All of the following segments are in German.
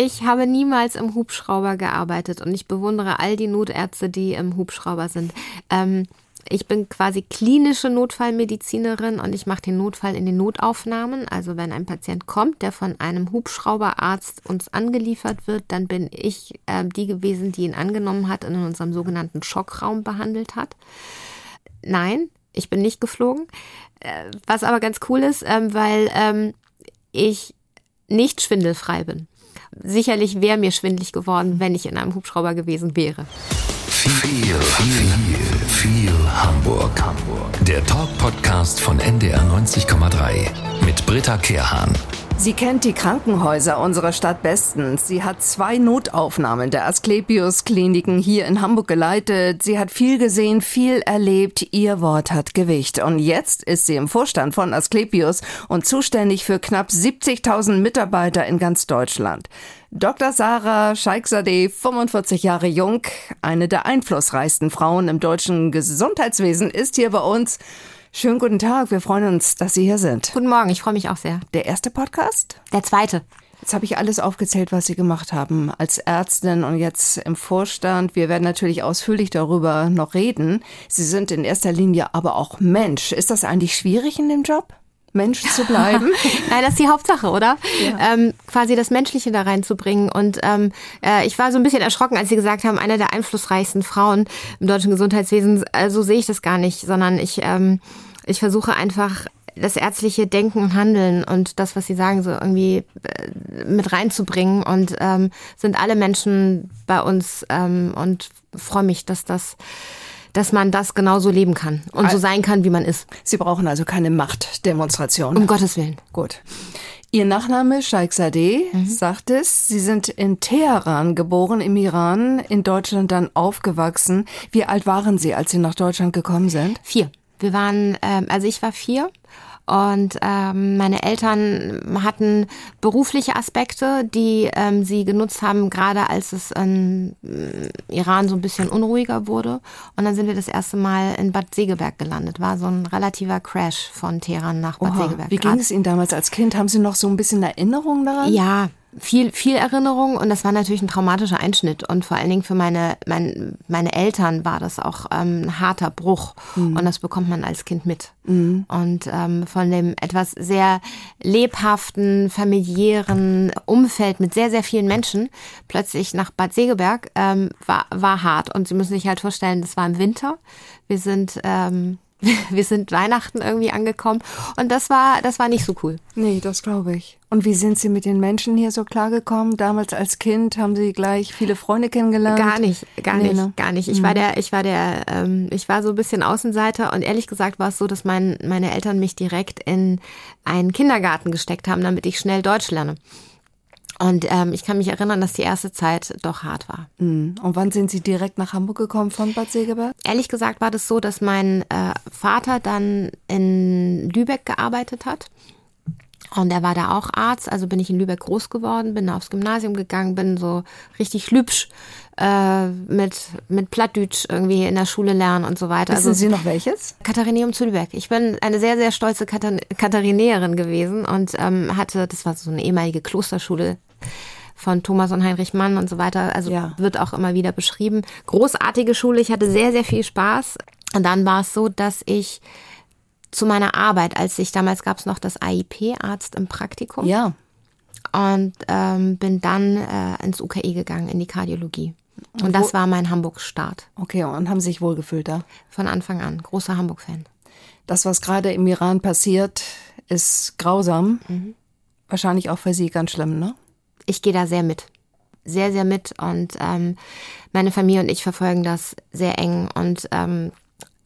Ich habe niemals im Hubschrauber gearbeitet und ich bewundere all die Notärzte, die im Hubschrauber sind. Ähm, ich bin quasi klinische Notfallmedizinerin und ich mache den Notfall in den Notaufnahmen. Also wenn ein Patient kommt, der von einem Hubschrauberarzt uns angeliefert wird, dann bin ich äh, die gewesen, die ihn angenommen hat und in unserem sogenannten Schockraum behandelt hat. Nein, ich bin nicht geflogen. Äh, was aber ganz cool ist, ähm, weil ähm, ich nicht schwindelfrei bin. Sicherlich wäre mir schwindlig geworden, wenn ich in einem Hubschrauber gewesen wäre. Viel, viel, viel, Hamburg. Hamburg. Der Talk-Podcast von NDR 90,3 mit Britta Kehrhahn. Sie kennt die Krankenhäuser unserer Stadt bestens. Sie hat zwei Notaufnahmen der Asklepios-Kliniken hier in Hamburg geleitet. Sie hat viel gesehen, viel erlebt. Ihr Wort hat Gewicht. Und jetzt ist sie im Vorstand von Asklepios und zuständig für knapp 70.000 Mitarbeiter in ganz Deutschland. Dr. Sarah Scheiksade, 45 Jahre jung, eine der einflussreichsten Frauen im deutschen Gesundheitswesen, ist hier bei uns. Schönen guten Tag, wir freuen uns, dass Sie hier sind. Guten Morgen, ich freue mich auch sehr. Der erste Podcast? Der zweite. Jetzt habe ich alles aufgezählt, was Sie gemacht haben als Ärztin und jetzt im Vorstand. Wir werden natürlich ausführlich darüber noch reden. Sie sind in erster Linie aber auch Mensch. Ist das eigentlich schwierig in dem Job? Mensch zu bleiben? Nein, das ist die Hauptsache, oder? Ja. Ähm, quasi das Menschliche da reinzubringen. Und ähm, äh, ich war so ein bisschen erschrocken, als Sie gesagt haben, eine der einflussreichsten Frauen im deutschen Gesundheitswesen. Also sehe ich das gar nicht, sondern ich, ähm, ich versuche einfach das ärztliche Denken und Handeln und das, was Sie sagen, so irgendwie äh, mit reinzubringen. Und ähm, sind alle Menschen bei uns ähm, und freue mich, dass das dass man das genauso leben kann und so sein kann, wie man ist. Sie brauchen also keine Machtdemonstration. Um Gottes Willen. Gut. Ihr Nachname Sheikh Sadeh mhm. sagt es. Sie sind in Teheran geboren, im Iran, in Deutschland dann aufgewachsen. Wie alt waren Sie, als Sie nach Deutschland gekommen sind? Vier. Wir waren, ähm, also ich war vier und ähm, meine Eltern hatten berufliche Aspekte, die ähm, sie genutzt haben, gerade als es in äh, Iran so ein bisschen unruhiger wurde. Und dann sind wir das erste Mal in Bad Segeberg gelandet. War so ein relativer Crash von Teheran nach Bad Oha, Segeberg. Wie ging es Ihnen damals als Kind? Haben Sie noch so ein bisschen Erinnerung daran? Ja, viel, viel Erinnerung und das war natürlich ein traumatischer Einschnitt und vor allen Dingen für meine, mein, meine Eltern war das auch ähm, ein harter Bruch mhm. und das bekommt man als Kind mit. Mhm. Und ähm, von dem etwas sehr lebhaften, familiären Umfeld mit sehr, sehr vielen Menschen plötzlich nach Bad Segeberg ähm, war, war hart und Sie müssen sich halt vorstellen, das war im Winter. Wir sind ähm, wir sind Weihnachten irgendwie angekommen und das war, das war nicht so cool. Nee, das glaube ich. Und wie sind Sie mit den Menschen hier so klargekommen? Damals als Kind haben Sie gleich viele Freunde kennengelernt? Gar nicht, gar nee, nicht, ne? gar nicht. Ich mhm. war der, ich war der, ähm, ich war so ein bisschen Außenseiter und ehrlich gesagt war es so, dass mein, meine Eltern mich direkt in einen Kindergarten gesteckt haben, damit ich schnell Deutsch lerne. Und ähm, ich kann mich erinnern, dass die erste Zeit doch hart war. Mhm. Und wann sind Sie direkt nach Hamburg gekommen von Bad Segeberg? Ehrlich gesagt war das so, dass mein äh, Vater dann in Lübeck gearbeitet hat. Und er war da auch Arzt, also bin ich in Lübeck groß geworden, bin aufs Gymnasium gegangen, bin so richtig lübsch äh, mit, mit Plattdütsch irgendwie in der Schule lernen und so weiter. Wissen also, Sie noch welches? Katharineum zu Lübeck. Ich bin eine sehr, sehr stolze Katharinäerin gewesen und ähm, hatte, das war so eine ehemalige Klosterschule von Thomas und Heinrich Mann und so weiter. Also ja. wird auch immer wieder beschrieben. Großartige Schule. Ich hatte sehr, sehr viel Spaß. Und dann war es so, dass ich zu meiner Arbeit, als ich damals gab es noch das AIP, Arzt im Praktikum. Ja. Und ähm, bin dann äh, ins UKE gegangen, in die Kardiologie. Und, und das war mein Hamburg-Start. Okay, und haben sich wohlgefühlt da? Von Anfang an. Großer Hamburg-Fan. Das, was gerade im Iran passiert, ist grausam. Mhm. Wahrscheinlich auch für Sie ganz schlimm, ne? Ich gehe da sehr mit. Sehr, sehr mit. Und ähm, meine Familie und ich verfolgen das sehr eng und ähm,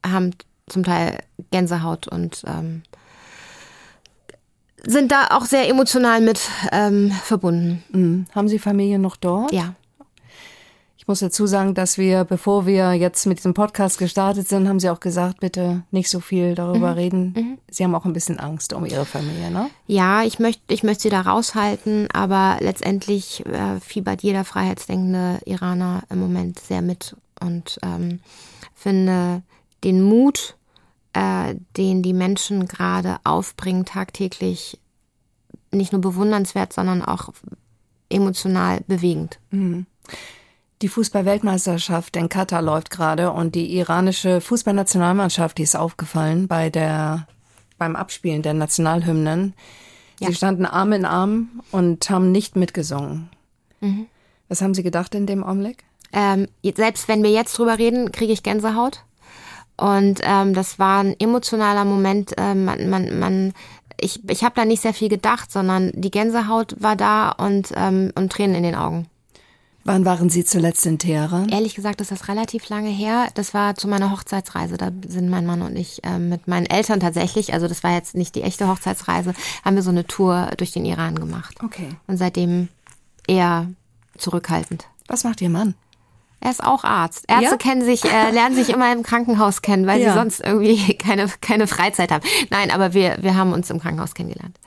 haben zum Teil Gänsehaut und ähm, sind da auch sehr emotional mit ähm, verbunden. Mhm. Haben Sie Familie noch dort? Ja. Ich muss dazu sagen, dass wir, bevor wir jetzt mit diesem Podcast gestartet sind, haben Sie auch gesagt, bitte nicht so viel darüber mhm. reden. Mhm. Sie haben auch ein bisschen Angst um Ihre Familie, ne? Ja, ich möchte, ich möchte Sie da raushalten, aber letztendlich äh, fiebert jeder freiheitsdenkende Iraner im Moment sehr mit und ähm, finde den Mut, äh, den die Menschen gerade aufbringen tagtäglich, nicht nur bewundernswert, sondern auch emotional bewegend. Mhm. Die Fußball-Weltmeisterschaft in Katar läuft gerade und die iranische Fußballnationalmannschaft, die ist aufgefallen bei der, beim Abspielen der Nationalhymnen. Ja. Sie standen Arm in Arm und haben nicht mitgesungen. Mhm. Was haben Sie gedacht in dem Augenblick? Ähm, selbst wenn wir jetzt drüber reden, kriege ich Gänsehaut. Und ähm, das war ein emotionaler Moment. Äh, man, man, man, ich ich habe da nicht sehr viel gedacht, sondern die Gänsehaut war da und, ähm, und Tränen in den Augen. Wann waren Sie zuletzt in Teheran? Ehrlich gesagt ist das relativ lange her. Das war zu meiner Hochzeitsreise. Da sind mein Mann und ich äh, mit meinen Eltern tatsächlich, also das war jetzt nicht die echte Hochzeitsreise, haben wir so eine Tour durch den Iran gemacht. Okay. Und seitdem eher zurückhaltend. Was macht Ihr Mann? Er ist auch Arzt. Ärzte ja? kennen sich, äh, lernen sich immer im Krankenhaus kennen, weil ja. sie sonst irgendwie keine, keine Freizeit haben. Nein, aber wir, wir haben uns im Krankenhaus kennengelernt.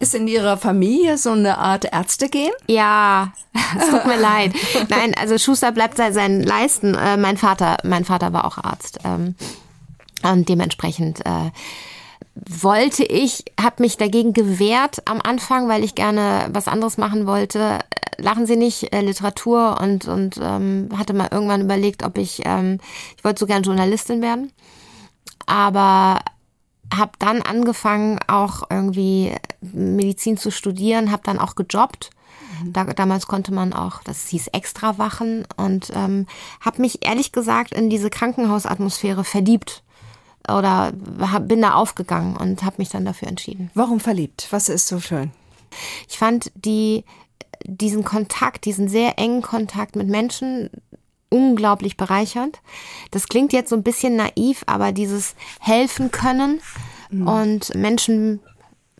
Ist in Ihrer Familie so eine Art Ärzte gehen? Ja, es tut mir leid. Nein, also Schuster bleibt bei seinen Leisten. Äh, mein Vater, mein Vater war auch Arzt. Ähm, und dementsprechend äh, wollte ich, habe mich dagegen gewehrt am Anfang, weil ich gerne was anderes machen wollte. Äh, lachen Sie nicht, äh, Literatur und, und ähm, hatte mal irgendwann überlegt, ob ich, ähm, ich wollte so gern Journalistin werden. Aber habe dann angefangen, auch irgendwie Medizin zu studieren, habe dann auch gejobbt. Mhm. Da, damals konnte man auch, das hieß Extrawachen und ähm, habe mich ehrlich gesagt in diese Krankenhausatmosphäre verliebt oder hab, bin da aufgegangen und habe mich dann dafür entschieden. Warum verliebt? Was ist so schön? Ich fand die, diesen Kontakt, diesen sehr engen Kontakt mit Menschen unglaublich bereichernd. Das klingt jetzt so ein bisschen naiv, aber dieses helfen können mhm. und Menschen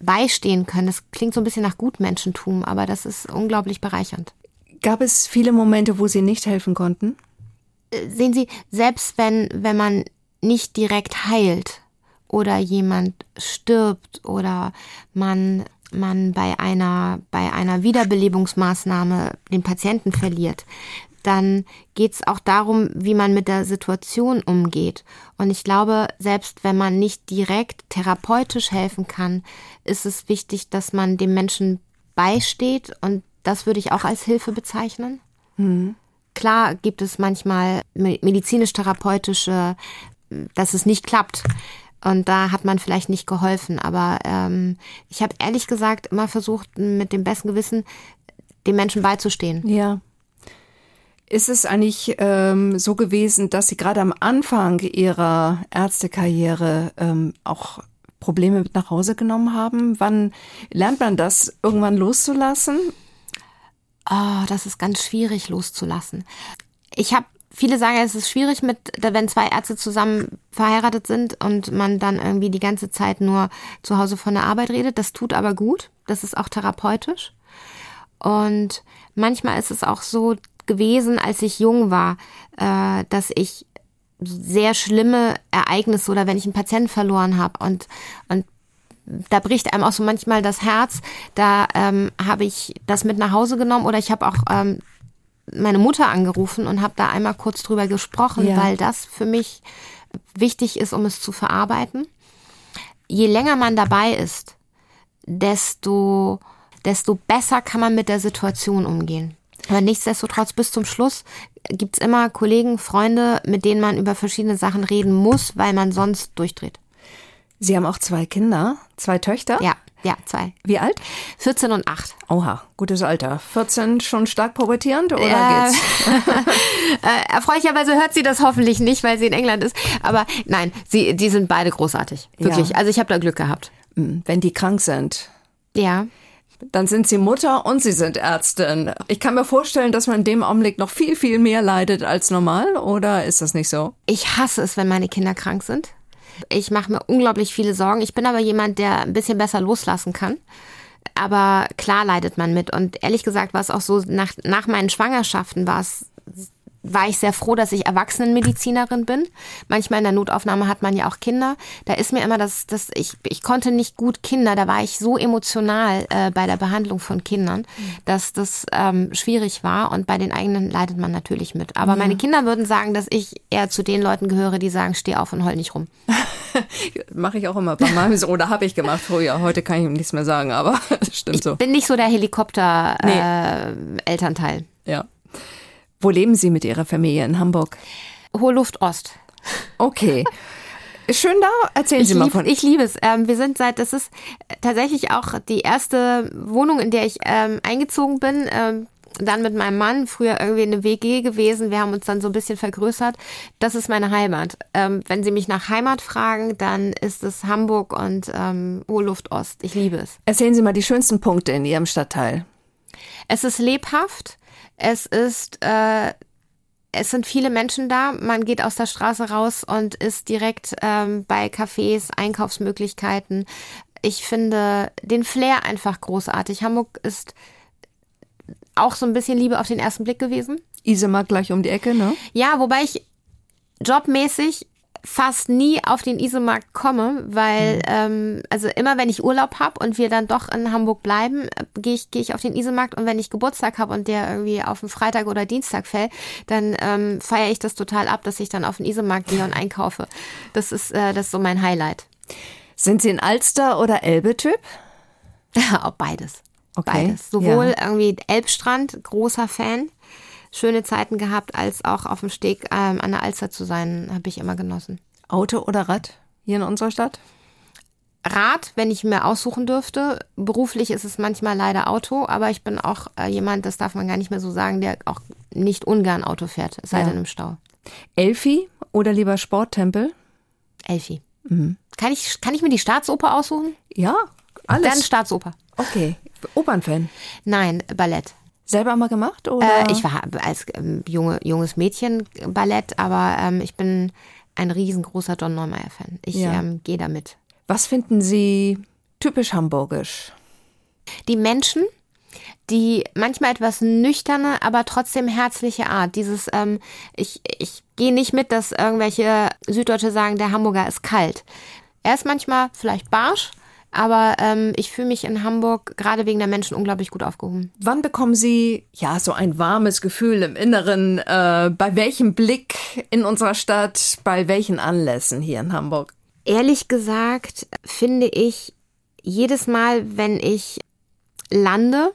beistehen können, das klingt so ein bisschen nach Gutmenschentum, aber das ist unglaublich bereichernd. Gab es viele Momente, wo Sie nicht helfen konnten? Äh, sehen Sie, selbst wenn, wenn man nicht direkt heilt oder jemand stirbt oder man man bei einer, bei einer Wiederbelebungsmaßnahme den Patienten verliert, dann geht es auch darum, wie man mit der Situation umgeht. Und ich glaube, selbst wenn man nicht direkt therapeutisch helfen kann, ist es wichtig, dass man dem Menschen beisteht. Und das würde ich auch als Hilfe bezeichnen. Mhm. Klar gibt es manchmal medizinisch-therapeutische, dass es nicht klappt. Und da hat man vielleicht nicht geholfen. Aber ähm, ich habe ehrlich gesagt immer versucht, mit dem besten Gewissen dem Menschen beizustehen. Ja. Ist es eigentlich ähm, so gewesen, dass Sie gerade am Anfang Ihrer Ärztekarriere ähm, auch Probleme mit nach Hause genommen haben? Wann lernt man das, irgendwann loszulassen? Oh, das ist ganz schwierig loszulassen. Ich habe viele sagen, es ist schwierig mit, wenn zwei Ärzte zusammen verheiratet sind und man dann irgendwie die ganze Zeit nur zu Hause von der Arbeit redet. Das tut aber gut. Das ist auch therapeutisch. Und manchmal ist es auch so, gewesen, als ich jung war, äh, dass ich sehr schlimme Ereignisse oder wenn ich einen Patienten verloren habe und, und da bricht einem auch so manchmal das Herz. Da ähm, habe ich das mit nach Hause genommen oder ich habe auch ähm, meine Mutter angerufen und habe da einmal kurz drüber gesprochen, ja. weil das für mich wichtig ist, um es zu verarbeiten. Je länger man dabei ist, desto, desto besser kann man mit der Situation umgehen. Aber nichtsdestotrotz bis zum Schluss gibt's immer Kollegen, Freunde, mit denen man über verschiedene Sachen reden muss, weil man sonst durchdreht. Sie haben auch zwei Kinder, zwei Töchter? Ja, ja, zwei. Wie alt? 14 und 8. Oha, gutes Alter. 14 schon stark pubertierend oder ja. geht's? äh, erfreulicherweise hört sie das hoffentlich nicht, weil sie in England ist. Aber nein, sie, die sind beide großartig. Wirklich. Ja. Also ich habe da Glück gehabt. Hm, wenn die krank sind. Ja. Dann sind Sie Mutter und Sie sind Ärztin. Ich kann mir vorstellen, dass man in dem Augenblick noch viel, viel mehr leidet als normal, oder ist das nicht so? Ich hasse es, wenn meine Kinder krank sind. Ich mache mir unglaublich viele Sorgen. Ich bin aber jemand, der ein bisschen besser loslassen kann. Aber klar leidet man mit. Und ehrlich gesagt war es auch so, nach, nach meinen Schwangerschaften war es war ich sehr froh, dass ich Erwachsenenmedizinerin bin. Manchmal in der Notaufnahme hat man ja auch Kinder. Da ist mir immer das, das ich, ich konnte nicht gut Kinder, da war ich so emotional äh, bei der Behandlung von Kindern, dass das ähm, schwierig war und bei den eigenen leidet man natürlich mit. Aber ja. meine Kinder würden sagen, dass ich eher zu den Leuten gehöre, die sagen, steh auf und heul nicht rum. Mache ich auch immer bei meinem Sohn, oder habe ich gemacht früher. Heute kann ich ihm nichts mehr sagen, aber stimmt so. Ich bin nicht so der Helikopter-Elternteil. Nee. Äh, ja. Wo leben Sie mit Ihrer Familie in Hamburg? Hohe Luft Ost. Okay. Schön da. Erzählen ich Sie mal lieb, von. Ich liebe es. Ähm, wir sind seit, das ist tatsächlich auch die erste Wohnung, in der ich ähm, eingezogen bin. Ähm, dann mit meinem Mann, früher irgendwie eine WG gewesen. Wir haben uns dann so ein bisschen vergrößert. Das ist meine Heimat. Ähm, wenn Sie mich nach Heimat fragen, dann ist es Hamburg und ähm, Hohe Luft Ost. Ich liebe es. Erzählen Sie mal die schönsten Punkte in Ihrem Stadtteil. Es ist lebhaft. Es ist äh, es sind viele Menschen da. Man geht aus der Straße raus und ist direkt ähm, bei Cafés, Einkaufsmöglichkeiten. Ich finde den Flair einfach großartig. Hamburg ist auch so ein bisschen Liebe auf den ersten Blick gewesen. Isemark gleich um die Ecke, ne? Ja, wobei ich jobmäßig fast nie auf den Isemarkt komme, weil mhm. ähm, also immer wenn ich Urlaub habe und wir dann doch in Hamburg bleiben, äh, gehe ich gehe ich auf den Isemarkt und wenn ich Geburtstag habe und der irgendwie auf den Freitag oder Dienstag fällt, dann ähm, feiere ich das total ab, dass ich dann auf den Isemarkt gehe und einkaufe. Das ist äh, das ist so mein Highlight. Sind Sie ein Alster oder Elbe-Typ? Ja, beides. Okay. Beides. Sowohl ja. irgendwie Elbstrand, großer Fan schöne Zeiten gehabt, als auch auf dem Steg ähm, an der Alster zu sein, habe ich immer genossen. Auto oder Rad hier in unserer Stadt? Rad, wenn ich mir aussuchen dürfte. Beruflich ist es manchmal leider Auto, aber ich bin auch äh, jemand, das darf man gar nicht mehr so sagen, der auch nicht ungern Auto fährt, es sei ja. denn im Stau. Elfi oder lieber Sporttempel? Elfi. Mhm. Kann, ich, kann ich mir die Staatsoper aussuchen? Ja, alles. Dann Staatsoper. Okay. Opernfan? Nein, Ballett. Selber mal gemacht? Oder? Äh, ich war als ähm, junge, junges Mädchen Ballett, aber ähm, ich bin ein riesengroßer John Neumeier-Fan. Ich ja. ähm, gehe damit. Was finden Sie typisch hamburgisch? Die Menschen, die manchmal etwas nüchterne, aber trotzdem herzliche Art. Dieses, ähm, ich, ich gehe nicht mit, dass irgendwelche Süddeutsche sagen, der Hamburger ist kalt. Er ist manchmal vielleicht barsch, aber ähm, ich fühle mich in Hamburg gerade wegen der Menschen unglaublich gut aufgehoben. Wann bekommen Sie ja so ein warmes Gefühl im Inneren? Äh, bei welchem Blick in unserer Stadt? Bei welchen Anlässen hier in Hamburg? Ehrlich gesagt finde ich jedes Mal, wenn ich lande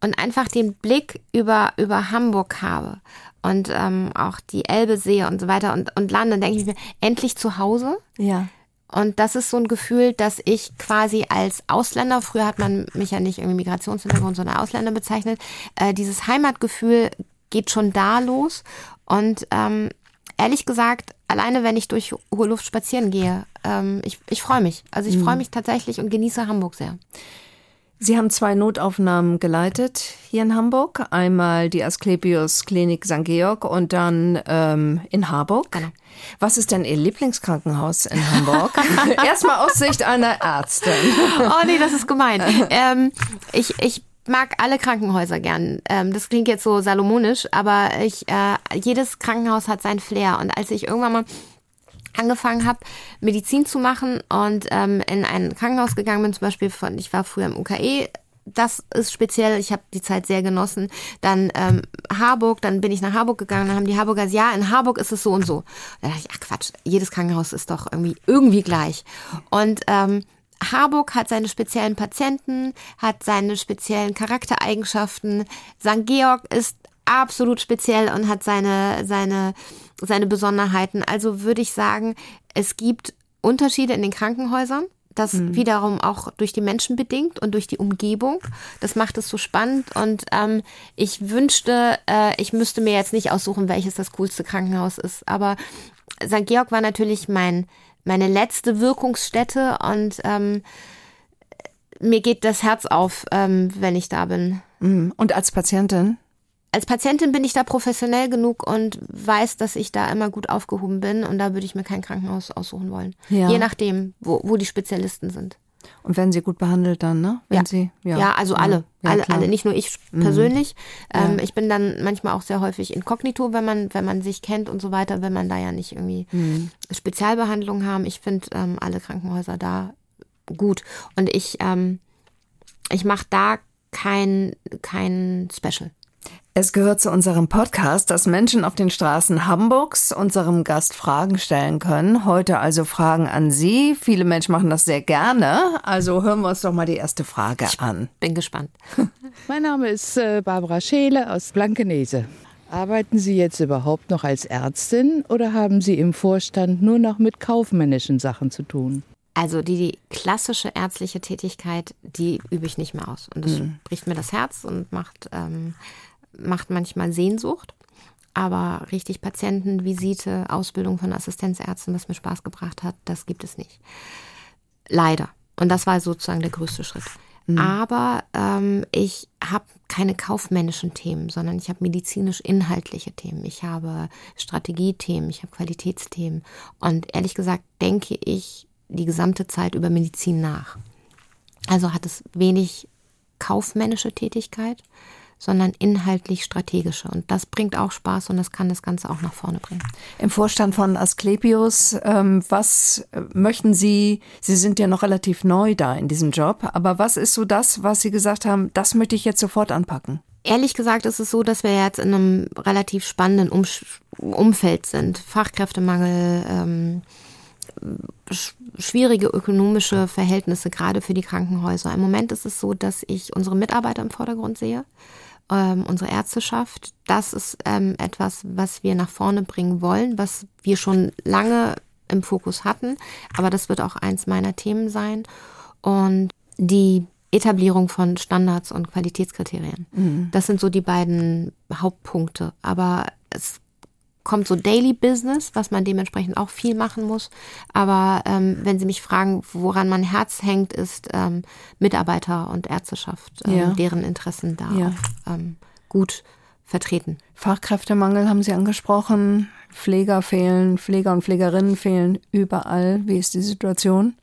und einfach den Blick über, über Hamburg habe und ähm, auch die Elbe sehe und so weiter und, und lande, denke ich mir, endlich zu Hause. Ja. Und das ist so ein Gefühl, dass ich quasi als Ausländer, früher hat man mich ja nicht irgendwie Migrationshintergrund, sondern Ausländer bezeichnet, äh, dieses Heimatgefühl geht schon da los. Und ähm, ehrlich gesagt, alleine wenn ich durch hohe Luft spazieren gehe, ähm, ich, ich freue mich. Also ich mhm. freue mich tatsächlich und genieße Hamburg sehr. Sie haben zwei Notaufnahmen geleitet hier in Hamburg. Einmal die Asklepios Klinik St. Georg und dann ähm, in Harburg. Genau. Was ist denn Ihr Lieblingskrankenhaus in Hamburg? Erstmal aus Sicht einer Ärztin. oh nee, das ist gemein. ähm, ich, ich mag alle Krankenhäuser gern. Ähm, das klingt jetzt so salomonisch, aber ich, äh, jedes Krankenhaus hat sein Flair. Und als ich irgendwann mal angefangen habe, Medizin zu machen und ähm, in ein Krankenhaus gegangen bin, zum Beispiel von, ich war früher im UKE, das ist speziell, ich habe die Zeit sehr genossen. Dann ähm, Harburg, dann bin ich nach Harburg gegangen, dann haben die Harburger ja, in Harburg ist es so und so. Da dachte ich, ach Quatsch, jedes Krankenhaus ist doch irgendwie, irgendwie gleich. Und ähm, Harburg hat seine speziellen Patienten, hat seine speziellen Charaktereigenschaften. St. Georg ist absolut speziell und hat seine, seine, seine Besonderheiten. Also würde ich sagen, es gibt Unterschiede in den Krankenhäusern. Das mhm. wiederum auch durch die Menschen bedingt und durch die Umgebung. Das macht es so spannend. Und ähm, ich wünschte, äh, ich müsste mir jetzt nicht aussuchen, welches das coolste Krankenhaus ist. Aber St. Georg war natürlich mein, meine letzte Wirkungsstätte und ähm, mir geht das Herz auf, ähm, wenn ich da bin. Mhm. Und als Patientin? Als Patientin bin ich da professionell genug und weiß, dass ich da immer gut aufgehoben bin und da würde ich mir kein Krankenhaus aussuchen wollen. Ja. Je nachdem, wo, wo die Spezialisten sind. Und werden sie gut behandelt dann, ne? Wenn ja. Sie, ja. ja, also alle. Ja, alle, alle, nicht nur ich mhm. persönlich. Mhm. Ähm, ich bin dann manchmal auch sehr häufig inkognito, wenn man, wenn man sich kennt und so weiter, wenn man da ja nicht irgendwie mhm. Spezialbehandlung haben. Ich finde ähm, alle Krankenhäuser da gut. Und ich, ähm, ich mache da kein, kein Special. Es gehört zu unserem Podcast, dass Menschen auf den Straßen Hamburgs unserem Gast Fragen stellen können. Heute also Fragen an Sie. Viele Menschen machen das sehr gerne. Also hören wir uns doch mal die erste Frage an. Bin gespannt. Mein Name ist äh, Barbara Scheele aus Blankenese. Arbeiten Sie jetzt überhaupt noch als Ärztin oder haben Sie im Vorstand nur noch mit kaufmännischen Sachen zu tun? Also die, die klassische ärztliche Tätigkeit, die übe ich nicht mehr aus. Und das mhm. bricht mir das Herz und macht, ähm, macht manchmal Sehnsucht. Aber richtig Patientenvisite, Ausbildung von Assistenzärzten, was mir Spaß gebracht hat, das gibt es nicht. Leider. Und das war sozusagen der größte Schritt. Mhm. Aber ähm, ich habe keine kaufmännischen Themen, sondern ich habe medizinisch-inhaltliche Themen. Ich habe Strategiethemen, ich habe Qualitätsthemen. Und ehrlich gesagt denke ich die gesamte Zeit über Medizin nach. Also hat es wenig kaufmännische Tätigkeit, sondern inhaltlich strategische. Und das bringt auch Spaß und das kann das Ganze auch nach vorne bringen. Im Vorstand von Asklepios, ähm, was möchten Sie, Sie sind ja noch relativ neu da in diesem Job, aber was ist so das, was Sie gesagt haben, das möchte ich jetzt sofort anpacken? Ehrlich gesagt ist es so, dass wir jetzt in einem relativ spannenden um Umfeld sind. Fachkräftemangel, ähm, schwierige ökonomische Verhältnisse, gerade für die Krankenhäuser. Im Moment ist es so, dass ich unsere Mitarbeiter im Vordergrund sehe, ähm, unsere Ärzteschaft. Das ist ähm, etwas, was wir nach vorne bringen wollen, was wir schon lange im Fokus hatten. Aber das wird auch eins meiner Themen sein. Und die Etablierung von Standards und Qualitätskriterien. Mhm. Das sind so die beiden Hauptpunkte. Aber es kommt so Daily Business, was man dementsprechend auch viel machen muss. Aber ähm, wenn Sie mich fragen, woran mein Herz hängt, ist ähm, Mitarbeiter und Ärzteschaft, ähm, ja. deren Interessen da ja. auch, ähm, gut vertreten. Fachkräftemangel haben Sie angesprochen. Pfleger fehlen, Pfleger und Pflegerinnen fehlen überall. Wie ist die Situation?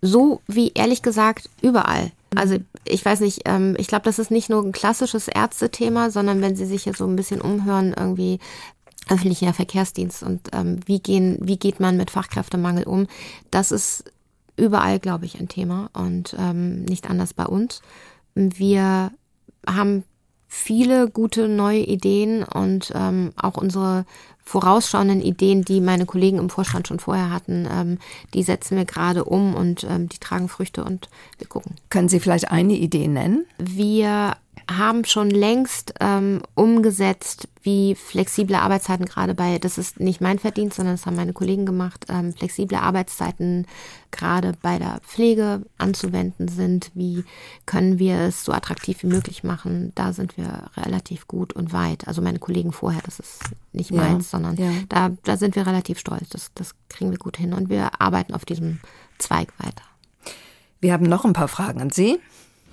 So wie ehrlich gesagt überall. Also ich weiß nicht, ähm, ich glaube, das ist nicht nur ein klassisches Ärztethema, sondern wenn Sie sich hier so ein bisschen umhören, irgendwie öffentlicher Verkehrsdienst und ähm, wie, gehen, wie geht man mit Fachkräftemangel um. Das ist überall, glaube ich, ein Thema und ähm, nicht anders bei uns. Wir haben viele gute neue Ideen und ähm, auch unsere vorausschauenden Ideen, die meine Kollegen im Vorstand schon vorher hatten, ähm, die setzen wir gerade um und ähm, die tragen Früchte und wir gucken. Können Sie vielleicht eine Idee nennen? Wir haben schon längst ähm, umgesetzt, wie flexible Arbeitszeiten gerade bei, das ist nicht mein Verdienst, sondern das haben meine Kollegen gemacht, ähm, flexible Arbeitszeiten gerade bei der Pflege anzuwenden sind. Wie können wir es so attraktiv wie möglich machen? Da sind wir relativ gut und weit. Also meine Kollegen vorher, das ist nicht ja, meins, sondern ja. da, da sind wir relativ stolz. Das, das kriegen wir gut hin und wir arbeiten auf diesem Zweig weiter. Wir haben noch ein paar Fragen an Sie.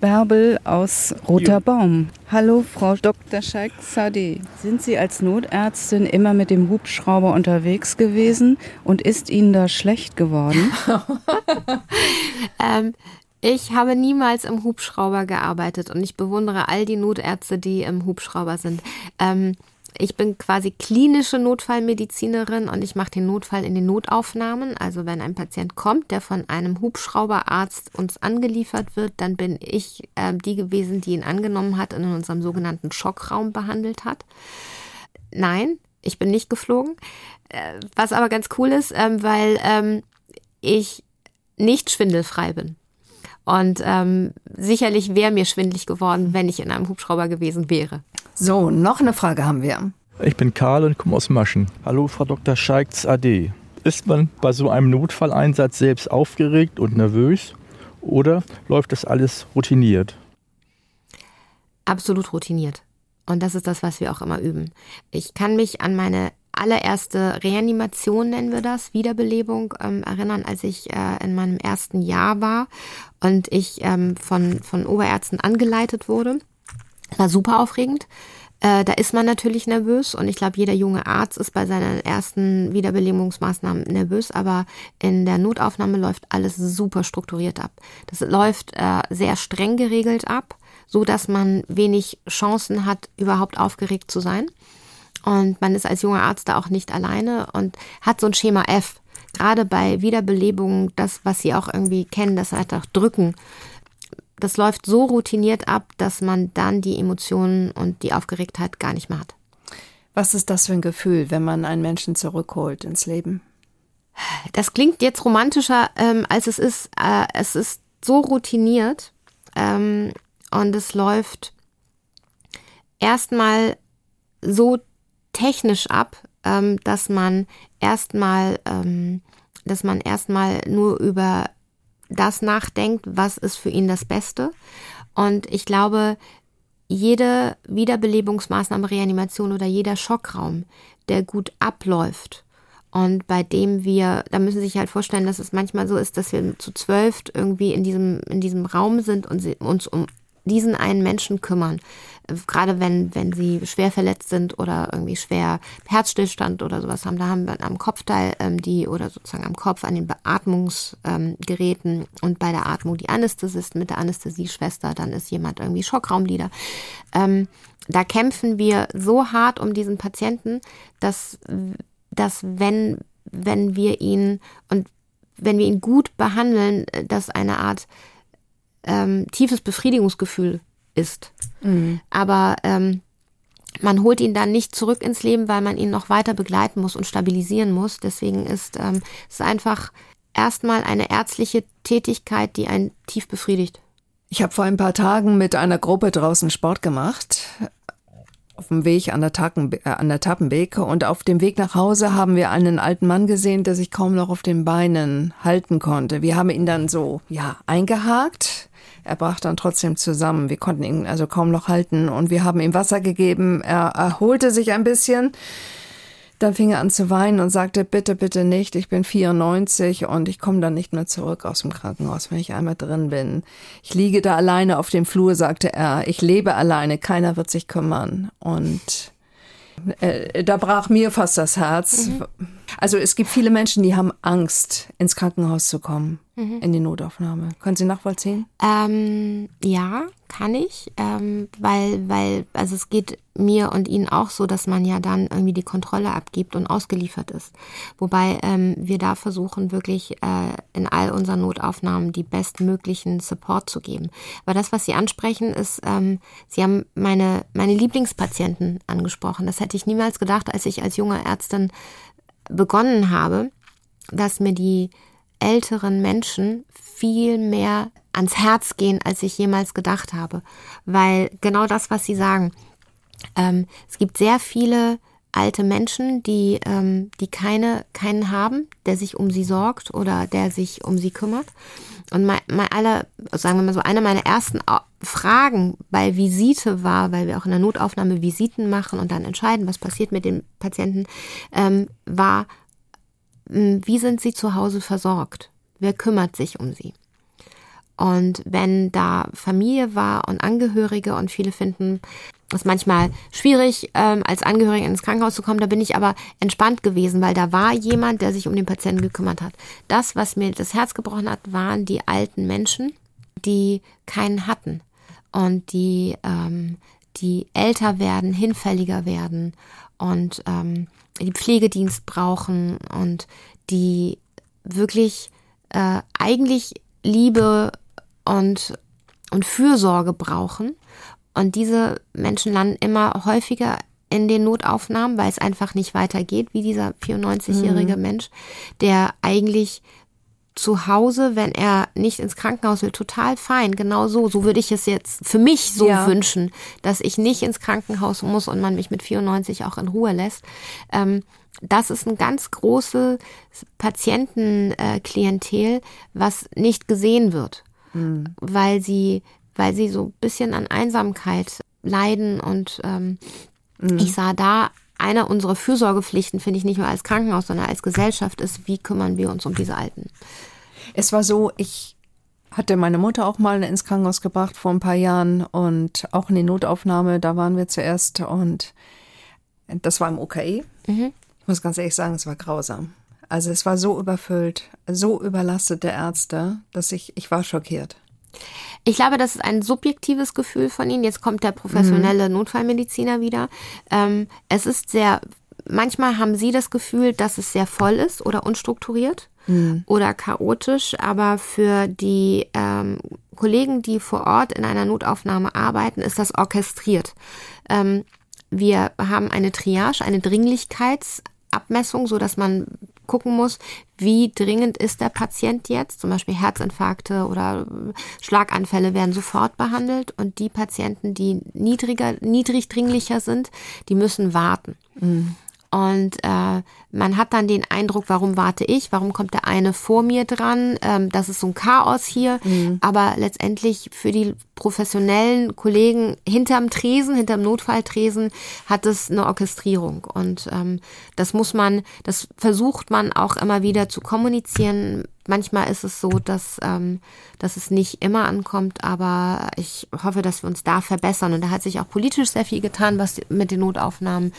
Bärbel aus Roter Baum. Hallo, Frau Dr. Scheik Sadi. Sind Sie als Notärztin immer mit dem Hubschrauber unterwegs gewesen und ist Ihnen da schlecht geworden? ähm, ich habe niemals im Hubschrauber gearbeitet und ich bewundere all die Notärzte, die im Hubschrauber sind. Ähm, ich bin quasi klinische Notfallmedizinerin und ich mache den Notfall in den Notaufnahmen. Also wenn ein Patient kommt, der von einem Hubschrauberarzt uns angeliefert wird, dann bin ich äh, die gewesen, die ihn angenommen hat und in unserem sogenannten Schockraum behandelt hat. Nein, ich bin nicht geflogen. Äh, was aber ganz cool ist, ähm, weil ähm, ich nicht schwindelfrei bin. Und ähm, sicherlich wäre mir schwindlig geworden, wenn ich in einem Hubschrauber gewesen wäre. So, noch eine Frage haben wir. Ich bin Karl und komme aus Maschen. Hallo, Frau Dr. Scheikts AD. Ist man bei so einem Notfalleinsatz selbst aufgeregt und nervös oder läuft das alles routiniert? Absolut routiniert. Und das ist das, was wir auch immer üben. Ich kann mich an meine allererste Reanimation, nennen wir das, Wiederbelebung, ähm, erinnern, als ich äh, in meinem ersten Jahr war und ich ähm, von, von Oberärzten angeleitet wurde. War super aufregend. Äh, da ist man natürlich nervös und ich glaube, jeder junge Arzt ist bei seinen ersten Wiederbelebungsmaßnahmen nervös, aber in der Notaufnahme läuft alles super strukturiert ab. Das läuft äh, sehr streng geregelt ab, so dass man wenig Chancen hat, überhaupt aufgeregt zu sein. Und man ist als junger Arzt da auch nicht alleine und hat so ein Schema F. Gerade bei Wiederbelebungen, das, was Sie auch irgendwie kennen, das einfach drücken das läuft so routiniert ab, dass man dann die Emotionen und die Aufgeregtheit gar nicht mehr hat. Was ist das für ein Gefühl, wenn man einen Menschen zurückholt ins Leben? Das klingt jetzt romantischer, ähm, als es ist. Äh, es ist so routiniert ähm, und es läuft erstmal so technisch ab, ähm, dass man erstmal, ähm, dass nur über das nachdenkt, was ist für ihn das Beste. Und ich glaube, jede Wiederbelebungsmaßnahme, Reanimation oder jeder Schockraum, der gut abläuft und bei dem wir, da müssen Sie sich halt vorstellen, dass es manchmal so ist, dass wir zu zwölf irgendwie in diesem, in diesem Raum sind und uns um diesen einen Menschen kümmern. Gerade wenn, wenn sie schwer verletzt sind oder irgendwie schwer Herzstillstand oder sowas haben, da haben wir am Kopfteil ähm, die oder sozusagen am Kopf an den Beatmungsgeräten ähm, und bei der Atmung die Anästhesisten mit der Anästhesieschwester, dann ist jemand irgendwie Schockraumlieder. Ähm, da kämpfen wir so hart um diesen Patienten, dass, dass wenn, wenn wir ihn und wenn wir ihn gut behandeln, dass eine Art ähm, tiefes Befriedigungsgefühl ist. Mhm. Aber ähm, man holt ihn dann nicht zurück ins Leben, weil man ihn noch weiter begleiten muss und stabilisieren muss. Deswegen ist ähm, es einfach erstmal eine ärztliche Tätigkeit, die einen tief befriedigt. Ich habe vor ein paar Tagen mit einer Gruppe draußen Sport gemacht auf dem Weg an der, Taken, äh, an der Tappenbeek und auf dem Weg nach Hause haben wir einen alten Mann gesehen, der sich kaum noch auf den Beinen halten konnte. Wir haben ihn dann so, ja, eingehakt. Er brach dann trotzdem zusammen. Wir konnten ihn also kaum noch halten und wir haben ihm Wasser gegeben. Er erholte sich ein bisschen. Dann fing er an zu weinen und sagte, bitte, bitte nicht, ich bin 94 und ich komme dann nicht mehr zurück aus dem Krankenhaus, wenn ich einmal drin bin. Ich liege da alleine auf dem Flur, sagte er, ich lebe alleine, keiner wird sich kümmern. Und äh, da brach mir fast das Herz. Mhm. Also es gibt viele Menschen, die haben Angst, ins Krankenhaus zu kommen, mhm. in die Notaufnahme. Können Sie nachvollziehen? Ähm, ja, kann ich, ähm, weil, weil, also es geht mir und Ihnen auch so, dass man ja dann irgendwie die Kontrolle abgibt und ausgeliefert ist. Wobei ähm, wir da versuchen, wirklich äh, in all unseren Notaufnahmen die bestmöglichen Support zu geben. Aber das, was Sie ansprechen, ist, ähm, Sie haben meine, meine Lieblingspatienten angesprochen. Das hätte ich niemals gedacht, als ich als junge Ärztin begonnen habe, dass mir die älteren Menschen viel mehr ans Herz gehen, als ich jemals gedacht habe. Weil genau das, was Sie sagen, ähm, es gibt sehr viele alte Menschen, die, ähm, die keine, keinen haben, der sich um sie sorgt oder der sich um sie kümmert. Und mein, mein aller, sagen wir mal so, eine meiner ersten Fragen bei Visite war, weil wir auch in der Notaufnahme Visiten machen und dann entscheiden, was passiert mit den Patienten, ähm, war, wie sind sie zu Hause versorgt? Wer kümmert sich um sie? Und wenn da Familie war und Angehörige und viele finden es manchmal schwierig, ähm, als Angehörige ins Krankenhaus zu kommen, da bin ich aber entspannt gewesen, weil da war jemand, der sich um den Patienten gekümmert hat. Das, was mir das Herz gebrochen hat, waren die alten Menschen, die keinen hatten und die, ähm, die älter werden, hinfälliger werden und ähm, die Pflegedienst brauchen und die wirklich äh, eigentlich Liebe und, und Fürsorge brauchen. Und diese Menschen landen immer häufiger in den Notaufnahmen, weil es einfach nicht weitergeht, wie dieser 94-jährige mhm. Mensch, der eigentlich zu Hause, wenn er nicht ins Krankenhaus will, total fein, genau so. So würde ich es jetzt für mich so ja. wünschen, dass ich nicht ins Krankenhaus muss und man mich mit 94 auch in Ruhe lässt. Ähm, das ist ein ganz großes Patientenklientel, was nicht gesehen wird, mhm. weil sie, weil sie so ein bisschen an Einsamkeit leiden und ähm, mhm. ich sah da einer unserer Fürsorgepflichten, finde ich nicht nur als Krankenhaus, sondern als Gesellschaft ist, wie kümmern wir uns um diese Alten. Es war so, ich hatte meine Mutter auch mal ins Krankenhaus gebracht vor ein paar Jahren und auch in die Notaufnahme, da waren wir zuerst und das war im OKE. Mhm. Ich muss ganz ehrlich sagen, es war grausam. Also es war so überfüllt, so überlastet der Ärzte, dass ich, ich war schockiert. Ich glaube, das ist ein subjektives Gefühl von Ihnen. Jetzt kommt der professionelle mhm. Notfallmediziner wieder. Ähm, es ist sehr, manchmal haben Sie das Gefühl, dass es sehr voll ist oder unstrukturiert. mhm. oder chaotisch, aber für die ähm, Kollegen, die vor Ort in einer Notaufnahme arbeiten, ist das orchestriert. Ähm, wir haben eine Triage, eine Dringlichkeitsabmessung, so dass man gucken muss, wie dringend ist der Patient jetzt. Zum Beispiel Herzinfarkte oder Schlaganfälle werden sofort behandelt und die Patienten, die niedriger, niedrig dringlicher sind, die müssen warten. Mhm. Und äh, man hat dann den Eindruck, warum warte ich? Warum kommt der eine vor mir dran? Ähm, das ist so ein Chaos hier. Mhm. Aber letztendlich für die professionellen Kollegen hinterm Tresen, hinterm Notfalltresen, hat es eine Orchestrierung. Und ähm, das muss man, das versucht man auch immer wieder zu kommunizieren Manchmal ist es so, dass, ähm, dass es nicht immer ankommt, aber ich hoffe, dass wir uns da verbessern. Und da hat sich auch politisch sehr viel getan, was mit den Notaufnahmen,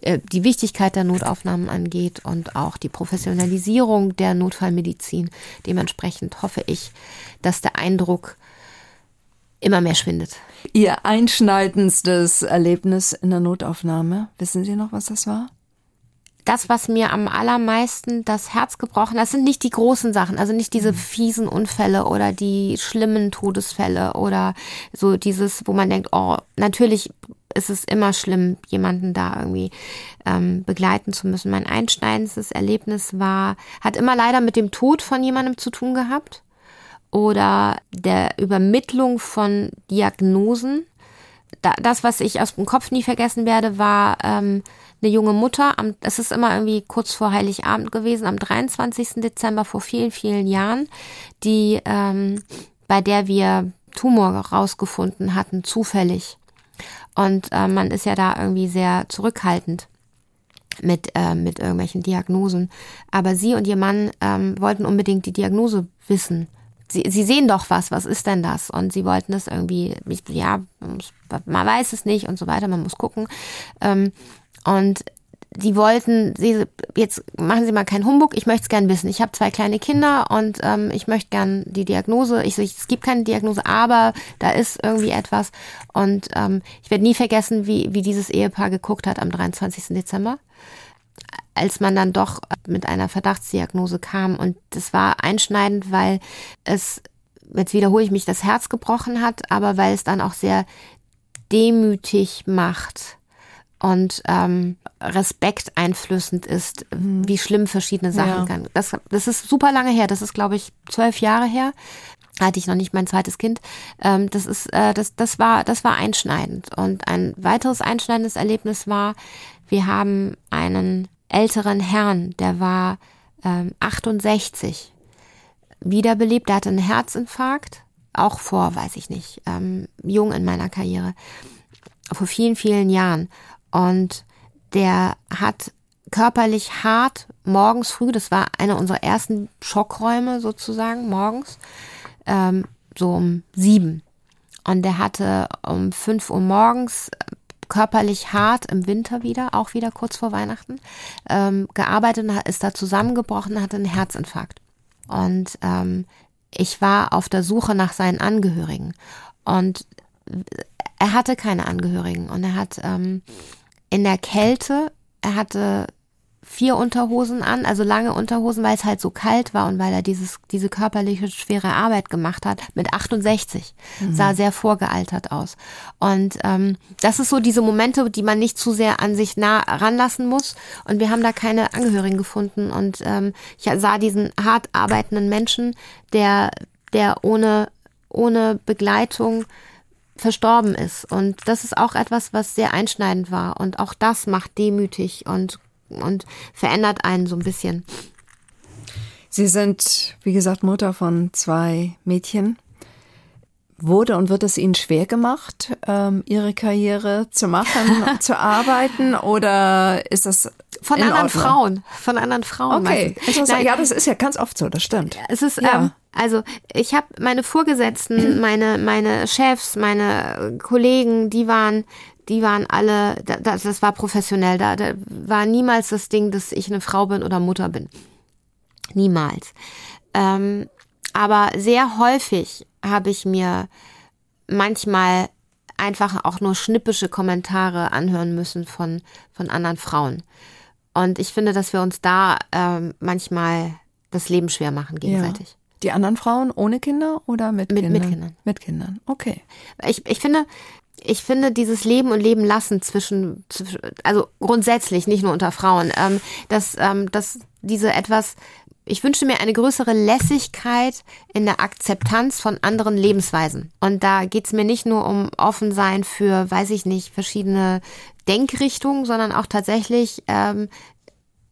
äh, die Wichtigkeit der Notaufnahmen angeht und auch die Professionalisierung der Notfallmedizin. Dementsprechend hoffe ich, dass der Eindruck immer mehr schwindet. Ihr einschneidendstes Erlebnis in der Notaufnahme, wissen Sie noch, was das war? Das, was mir am allermeisten das Herz gebrochen hat, sind nicht die großen Sachen, also nicht diese mhm. fiesen Unfälle oder die schlimmen Todesfälle oder so dieses, wo man denkt, oh, natürlich ist es immer schlimm, jemanden da irgendwie ähm, begleiten zu müssen. Mein einschneidendes Erlebnis war, hat immer leider mit dem Tod von jemandem zu tun gehabt oder der Übermittlung von Diagnosen. Da, das, was ich aus dem Kopf nie vergessen werde, war ähm, eine junge Mutter, am, es ist immer irgendwie kurz vor Heiligabend gewesen, am 23. Dezember vor vielen, vielen Jahren, die, ähm, bei der wir Tumor rausgefunden hatten, zufällig. Und äh, man ist ja da irgendwie sehr zurückhaltend mit, äh, mit irgendwelchen Diagnosen. Aber sie und ihr Mann ähm, wollten unbedingt die Diagnose wissen. Sie, sie sehen doch was, was ist denn das? Und sie wollten das irgendwie, ja, man weiß es nicht und so weiter, man muss gucken. Ähm, und die wollten, sie, jetzt machen Sie mal keinen Humbug, ich möchte es gern wissen. Ich habe zwei kleine Kinder und ähm, ich möchte gern die Diagnose. Ich, es gibt keine Diagnose, aber da ist irgendwie etwas. Und ähm, ich werde nie vergessen, wie, wie dieses Ehepaar geguckt hat am 23. Dezember, als man dann doch mit einer Verdachtsdiagnose kam. Und das war einschneidend, weil es, jetzt wiederhole ich mich, das Herz gebrochen hat, aber weil es dann auch sehr demütig macht und ähm, Respekt einflößend ist, mhm. wie schlimm verschiedene Sachen ja. kann. Das, das ist super lange her. Das ist, glaube ich, zwölf Jahre her. Hatte ich noch nicht mein zweites Kind. Ähm, das ist, äh, das, das war, das war einschneidend. Und ein weiteres einschneidendes Erlebnis war, wir haben einen älteren Herrn, der war ähm, 68, wiederbelebt. Der hatte einen Herzinfarkt, auch vor, weiß ich nicht, ähm, jung in meiner Karriere, vor vielen, vielen Jahren. Und der hat körperlich hart morgens früh, das war einer unserer ersten Schockräume sozusagen morgens, ähm, so um sieben. Und der hatte um fünf Uhr morgens körperlich hart im Winter wieder, auch wieder kurz vor Weihnachten, ähm, gearbeitet ist da zusammengebrochen, hatte einen Herzinfarkt. Und ähm, ich war auf der Suche nach seinen Angehörigen. Und er hatte keine Angehörigen und er hat ähm, in der Kälte. Er hatte vier Unterhosen an, also lange Unterhosen, weil es halt so kalt war und weil er dieses, diese körperliche schwere Arbeit gemacht hat, mit 68. Mhm. Sah sehr vorgealtert aus. Und ähm, das ist so diese Momente, die man nicht zu sehr an sich nah ranlassen muss. Und wir haben da keine Angehörigen gefunden. Und ähm, ich sah diesen hart arbeitenden Menschen, der, der ohne, ohne Begleitung verstorben ist. Und das ist auch etwas, was sehr einschneidend war. Und auch das macht demütig und, und verändert einen so ein bisschen. Sie sind, wie gesagt, Mutter von zwei Mädchen. Wurde und wird es Ihnen schwer gemacht, ähm, Ihre Karriere zu machen, zu arbeiten? Oder ist das von anderen Ordnung? Frauen? Von anderen Frauen. Okay, ja, das ist ja ganz oft so, das stimmt. Es ist, ja. ähm, also ich habe meine Vorgesetzten, meine, meine Chefs, meine Kollegen, die waren, die waren alle, das, das war professionell, da, da war niemals das Ding, dass ich eine Frau bin oder Mutter bin. Niemals. Ähm, aber sehr häufig habe ich mir manchmal einfach auch nur schnippische Kommentare anhören müssen von, von anderen Frauen. Und ich finde, dass wir uns da ähm, manchmal das Leben schwer machen gegenseitig. Ja. Die anderen Frauen ohne Kinder oder mit, Mit- Kindern? mit Kindern. Mit Kindern, okay. Ich, ich finde, ich finde dieses Leben und Leben lassen zwischen, zwischen also grundsätzlich, nicht nur unter Frauen, ähm, dass, ähm, dass diese etwas, ich wünsche mir eine größere Lässigkeit in der Akzeptanz von anderen Lebensweisen. Und da geht's mir nicht nur um Offensein für, weiß ich nicht, verschiedene Denkrichtungen, sondern auch tatsächlich ähm,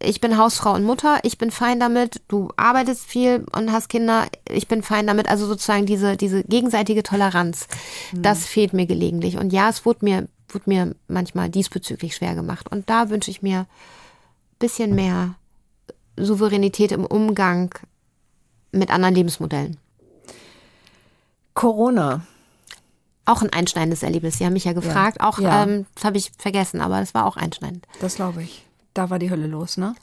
ich bin Hausfrau und Mutter, ich bin fein damit, du arbeitest viel und hast Kinder, ich bin fein damit. Also sozusagen diese, diese gegenseitige Toleranz, das fehlt mir gelegentlich. Und ja, es wurde mir, wurde mir manchmal diesbezüglich schwer gemacht. Und da wünsche ich mir ein bisschen mehr Souveränität im Umgang mit anderen Lebensmodellen. Corona. Auch ein einschneidendes Erlebnis. Sie haben mich ja gefragt. Auch, Ja. ähm, das habe ich vergessen, aber das war auch einschneidend. Das glaube ich. Da war die Hölle los, ne?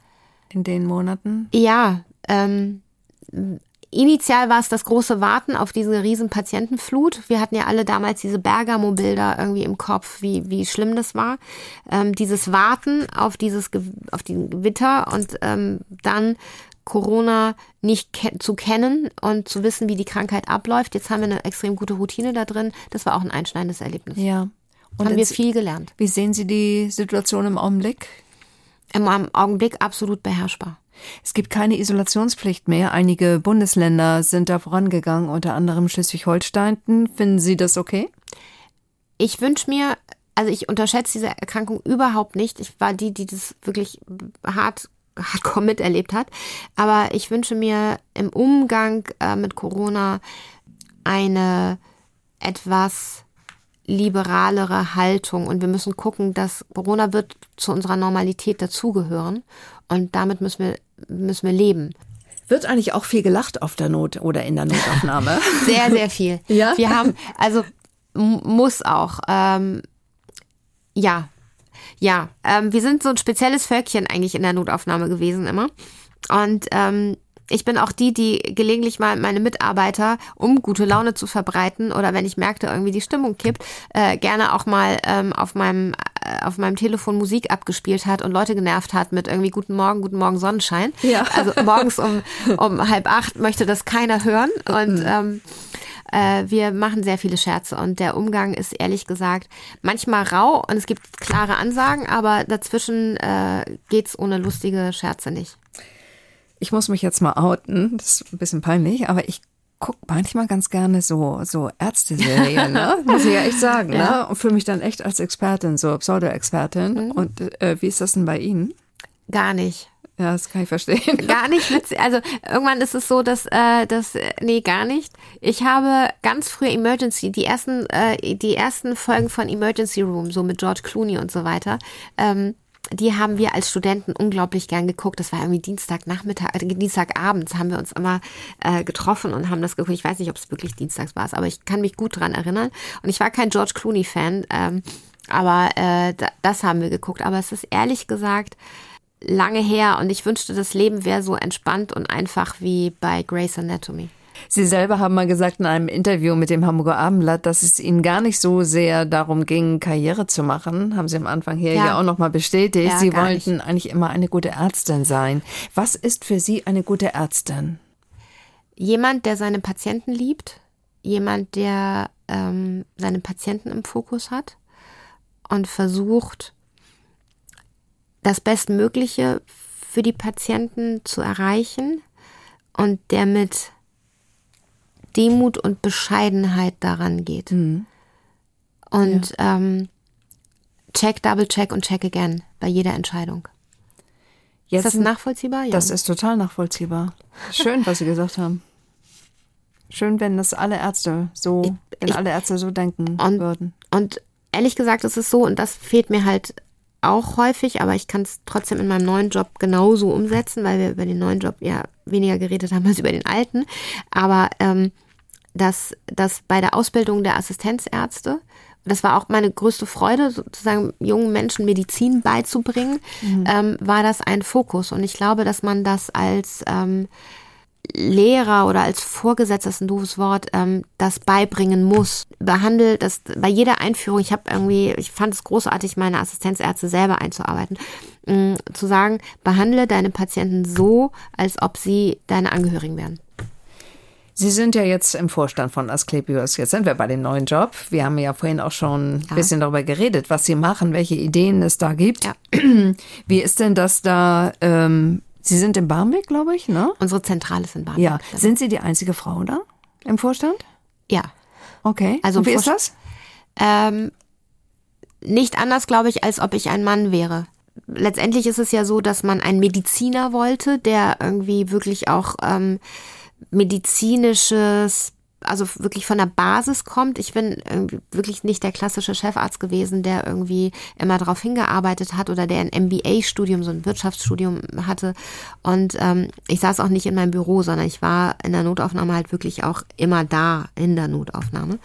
In den Monaten. Ja, ähm, initial war es das große Warten auf diese riesen Patientenflut. Wir hatten ja alle damals diese Bergamo-Bilder irgendwie im Kopf, wie, wie schlimm das war. Ähm, dieses Warten auf dieses auf den Gewitter und ähm, dann Corona nicht ke zu kennen und zu wissen, wie die Krankheit abläuft. Jetzt haben wir eine extrem gute Routine da drin. Das war auch ein einschneidendes Erlebnis. Ja. Und haben wir viel gelernt. Wie sehen Sie die Situation im Augenblick? Im Augenblick absolut beherrschbar. Es gibt keine Isolationspflicht mehr. Einige Bundesländer sind da vorangegangen, unter anderem Schleswig-Holstein. Finden Sie das okay? ich wünsche mir, also ich unterschätze diese Erkrankung überhaupt nicht. Ich war die, die das wirklich hart hardcore miterlebt hat. Aber ich wünsche mir im Umgang äh, mit Corona eine etwas liberalere Haltung und wir müssen gucken, dass Corona wird zu unserer Normalität dazugehören und damit müssen wir müssen wir leben. Wird eigentlich auch viel gelacht auf der Not oder in der Notaufnahme? Sehr, sehr viel. Ja? Wir haben, also muss auch, ähm, ja, ja, ähm, wir sind so ein spezielles Völkchen eigentlich in der Notaufnahme gewesen immer. Und ähm, ich bin auch die, die gelegentlich mal meine Mitarbeiter, um gute Laune zu verbreiten oder wenn ich merkte, irgendwie die Stimmung kippt, äh, gerne auch mal ähm, auf meinem äh, auf meinem Telefon Musik abgespielt hat und Leute genervt hat mit irgendwie Guten Morgen, Guten Morgen Sonnenschein. Ja. Also morgens um, um halb acht möchte das keiner hören und ähm, äh, wir machen sehr viele Scherze und der Umgang ist ehrlich gesagt manchmal rau und es gibt klare Ansagen, aber dazwischen äh, geht's ohne lustige Scherze nicht. Ich muss mich jetzt mal outen. Das ist ein bisschen peinlich, aber ich gucke manchmal ganz gerne so, so Ärzteserien, ne? muss ich ja echt sagen. Ja. Ne? Und fühle mich dann echt als Expertin, so Pseudo-Expertin. Und äh, wie ist das denn bei Ihnen? Gar nicht. Ja, das kann ich verstehen. Gar nicht witzig. Also irgendwann ist es so, dass äh, das äh, nee gar nicht. Ich habe ganz früh Emergency, die ersten äh, die ersten Folgen von Emergency Room, so mit George Clooney und so weiter. Ähm, die haben wir als Studenten unglaublich gern geguckt. Das war irgendwie Dienstagnachmittag, äh, Dienstagabends haben wir uns immer äh, getroffen und haben das geguckt. Ich weiß nicht, ob es wirklich dienstags war, aber ich kann mich gut dran erinnern. Und ich war kein George Clooney-Fan, ähm, aber äh, da, das haben wir geguckt. Aber es ist ehrlich gesagt lange her und ich wünschte, das Leben wäre so entspannt und einfach wie bei Grey's Anatomy. Sie selber haben mal gesagt in einem Interview mit dem Hamburger Abendblatt, dass es Ihnen gar nicht so sehr darum ging, Karriere zu machen. Haben Sie am Anfang hier ja, Ja. auch nochmal bestätigt. Ja, Sie wollten eigentlich immer eine gute Ärztin sein. Was ist für Sie eine gute Ärztin? Jemand, der seine Patienten liebt, jemand, der ähm, seine Patienten im Fokus hat und versucht, das Bestmögliche für die Patienten zu erreichen und der mit Demut und Bescheidenheit daran geht. Und ähm, check, double check und check again bei jeder Entscheidung. Jetzt, ist das nachvollziehbar? Ja. das ist total nachvollziehbar. Schön, was Sie gesagt haben. Schön, wenn das alle Ärzte so, wenn ich- alle Ärzte so denken Und, würden. und ehrlich gesagt, es ist so, und das fehlt mir halt auch häufig, aber ich kann es trotzdem in meinem neuen Job genauso umsetzen, weil wir über den neuen Job ja weniger geredet haben als über den alten. Aber ähm, dass, dass bei der Ausbildung der Assistenzärzte, das war auch meine größte Freude, sozusagen jungen Menschen Medizin beizubringen, ähm, war das ein Fokus. Und ich glaube, dass man das als ähm, Lehrer oder als Vorgesetzter, das ist ein doofes Wort, ähm, das beibringen muss. Behandelt das bei jeder Einführung, ich habe irgendwie, ich fand es großartig, meine Assistenzärzte selber einzuarbeiten, mm, zu sagen, behandle deine Patienten so, als ob sie deine Angehörigen wären. Sie sind ja jetzt im Vorstand von Asklepios. Jetzt sind wir bei dem neuen Job. Wir haben ja vorhin auch schon ein ja. bisschen darüber geredet, was Sie machen, welche Ideen es da gibt. Ja. Wie ist denn das da? Ähm, Sie sind in Barmbek, glaube ich, ne? Unsere Zentrale ist in Barmbek. Ja. Sind Sie die einzige Frau da im Vorstand? Ja. Okay. Also Und wie ist das? Ähm, nicht anders, glaube ich, als ob ich ein Mann wäre. Letztendlich ist es ja so, dass man einen Mediziner wollte, der irgendwie wirklich auch ähm, medizinisches, also wirklich von der Basis kommt. Ich bin wirklich nicht der klassische Chefarzt gewesen, der irgendwie immer darauf hingearbeitet hat oder der ein MBA-Studium, so ein Wirtschaftsstudium hatte. Und ähm, ich saß auch nicht in meinem Büro, sondern ich war in der Notaufnahme halt wirklich auch immer da in der Notaufnahme.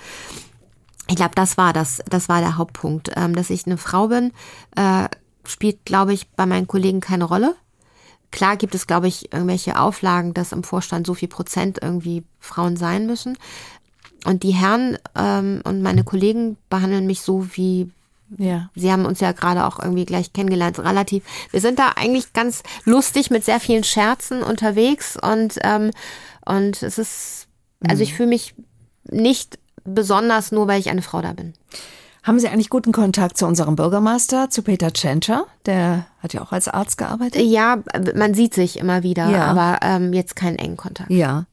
Ich glaube, das war das, das war der Hauptpunkt. Ähm, dass ich eine Frau bin, äh, spielt, glaube ich, bei meinen Kollegen keine Rolle. Klar gibt es, glaube ich, irgendwelche Auflagen, dass im Vorstand so viel Prozent irgendwie Frauen sein müssen. Und die Herren ähm, und meine Kollegen behandeln mich so wie ja. Sie haben uns ja gerade auch irgendwie gleich kennengelernt, relativ. Wir sind da eigentlich ganz lustig mit sehr vielen Scherzen unterwegs und ähm, und es ist, also ich mhm. fühle mich nicht besonders nur, weil ich eine Frau da bin. Haben Sie eigentlich guten Kontakt zu unserem Bürgermeister, zu Peter Tschentscher? Der hat ja auch als Arzt gearbeitet. Ja, man sieht sich immer wieder, ja. aber ähm, jetzt keinen engen Kontakt. Ja.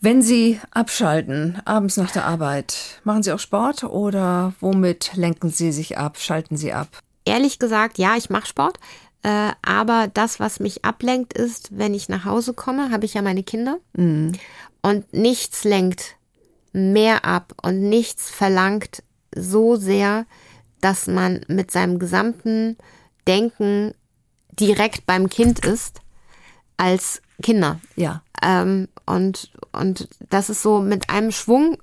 Wenn Sie abschalten, abends nach der Arbeit, machen Sie auch Sport oder womit lenken Sie sich ab, schalten Sie ab? Ehrlich gesagt, ja, ich mache Sport. Äh, aber das, was mich ablenkt, ist, wenn ich nach Hause komme, habe ich ja meine Kinder. Mhm. Und nichts lenkt mehr ab und nichts verlangt so sehr, dass man mit seinem gesamten Denken direkt beim Kind ist, als Kinder. Ja. Ähm, und, und das ist so mit einem Schwung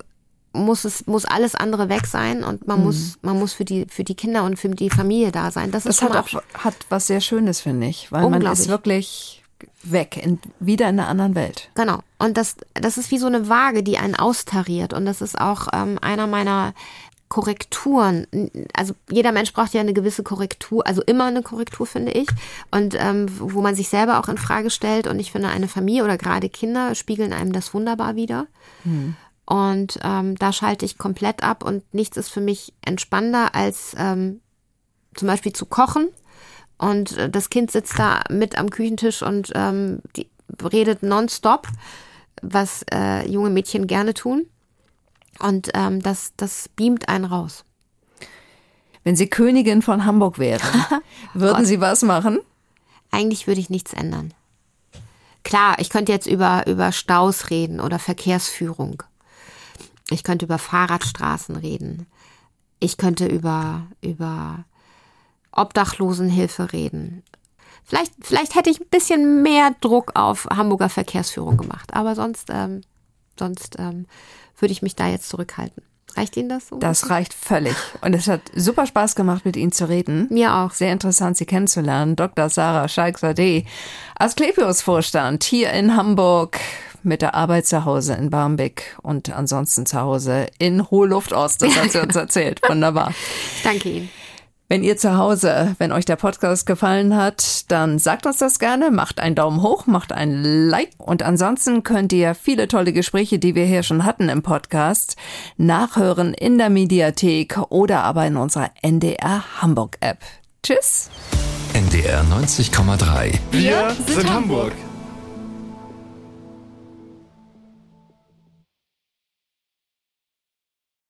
muss es muss alles andere weg sein und man mhm. muss man muss für die für die Kinder und für die Familie da sein. Das, das ist hat auch hat was sehr Schönes finde ich, weil man ist wirklich weg, in, wieder in einer anderen Welt. Genau. Und das, das ist wie so eine Waage, die einen austariert. Und das ist auch ähm, einer meiner Korrekturen, also jeder Mensch braucht ja eine gewisse Korrektur, also immer eine Korrektur, finde ich. Und ähm, wo man sich selber auch in Frage stellt. Und ich finde, eine Familie oder gerade Kinder spiegeln einem das wunderbar wieder. Hm. Und ähm, da schalte ich komplett ab und nichts ist für mich entspannender als ähm, zum Beispiel zu kochen. Und äh, das Kind sitzt da mit am Küchentisch und ähm, die redet nonstop, was äh, junge Mädchen gerne tun. Und ähm, das, das beamt einen raus. Wenn Sie Königin von Hamburg wären, würden Sie was machen? Eigentlich würde ich nichts ändern. Klar, ich könnte jetzt über, über Staus reden oder Verkehrsführung. Ich könnte über Fahrradstraßen reden. Ich könnte über, über Obdachlosenhilfe reden. Vielleicht, vielleicht hätte ich ein bisschen mehr Druck auf Hamburger Verkehrsführung gemacht, aber sonst, ähm, sonst ähm, würde ich mich da jetzt zurückhalten. Reicht Ihnen das so? Das reicht völlig. Und es hat super Spaß gemacht, mit Ihnen zu reden. Mir auch. Sehr interessant, Sie kennenzulernen. Dr. Sarah Scheik-Sadeh, Asklepios-Vorstand hier in Hamburg mit der Arbeit zu Hause in Barmbek und ansonsten zu Hause in Hohe Luft Ost. Das hat sie uns erzählt. Wunderbar. Danke Ihnen. Wenn ihr zu Hause, wenn euch der Podcast gefallen hat, dann sagt uns das gerne, macht einen Daumen hoch, macht ein Like und ansonsten könnt ihr viele tolle Gespräche, die wir hier schon hatten im Podcast, nachhören in der Mediathek oder aber in unserer NDR Hamburg App. Tschüss. NDR 90,3. Wir sind Hamburg.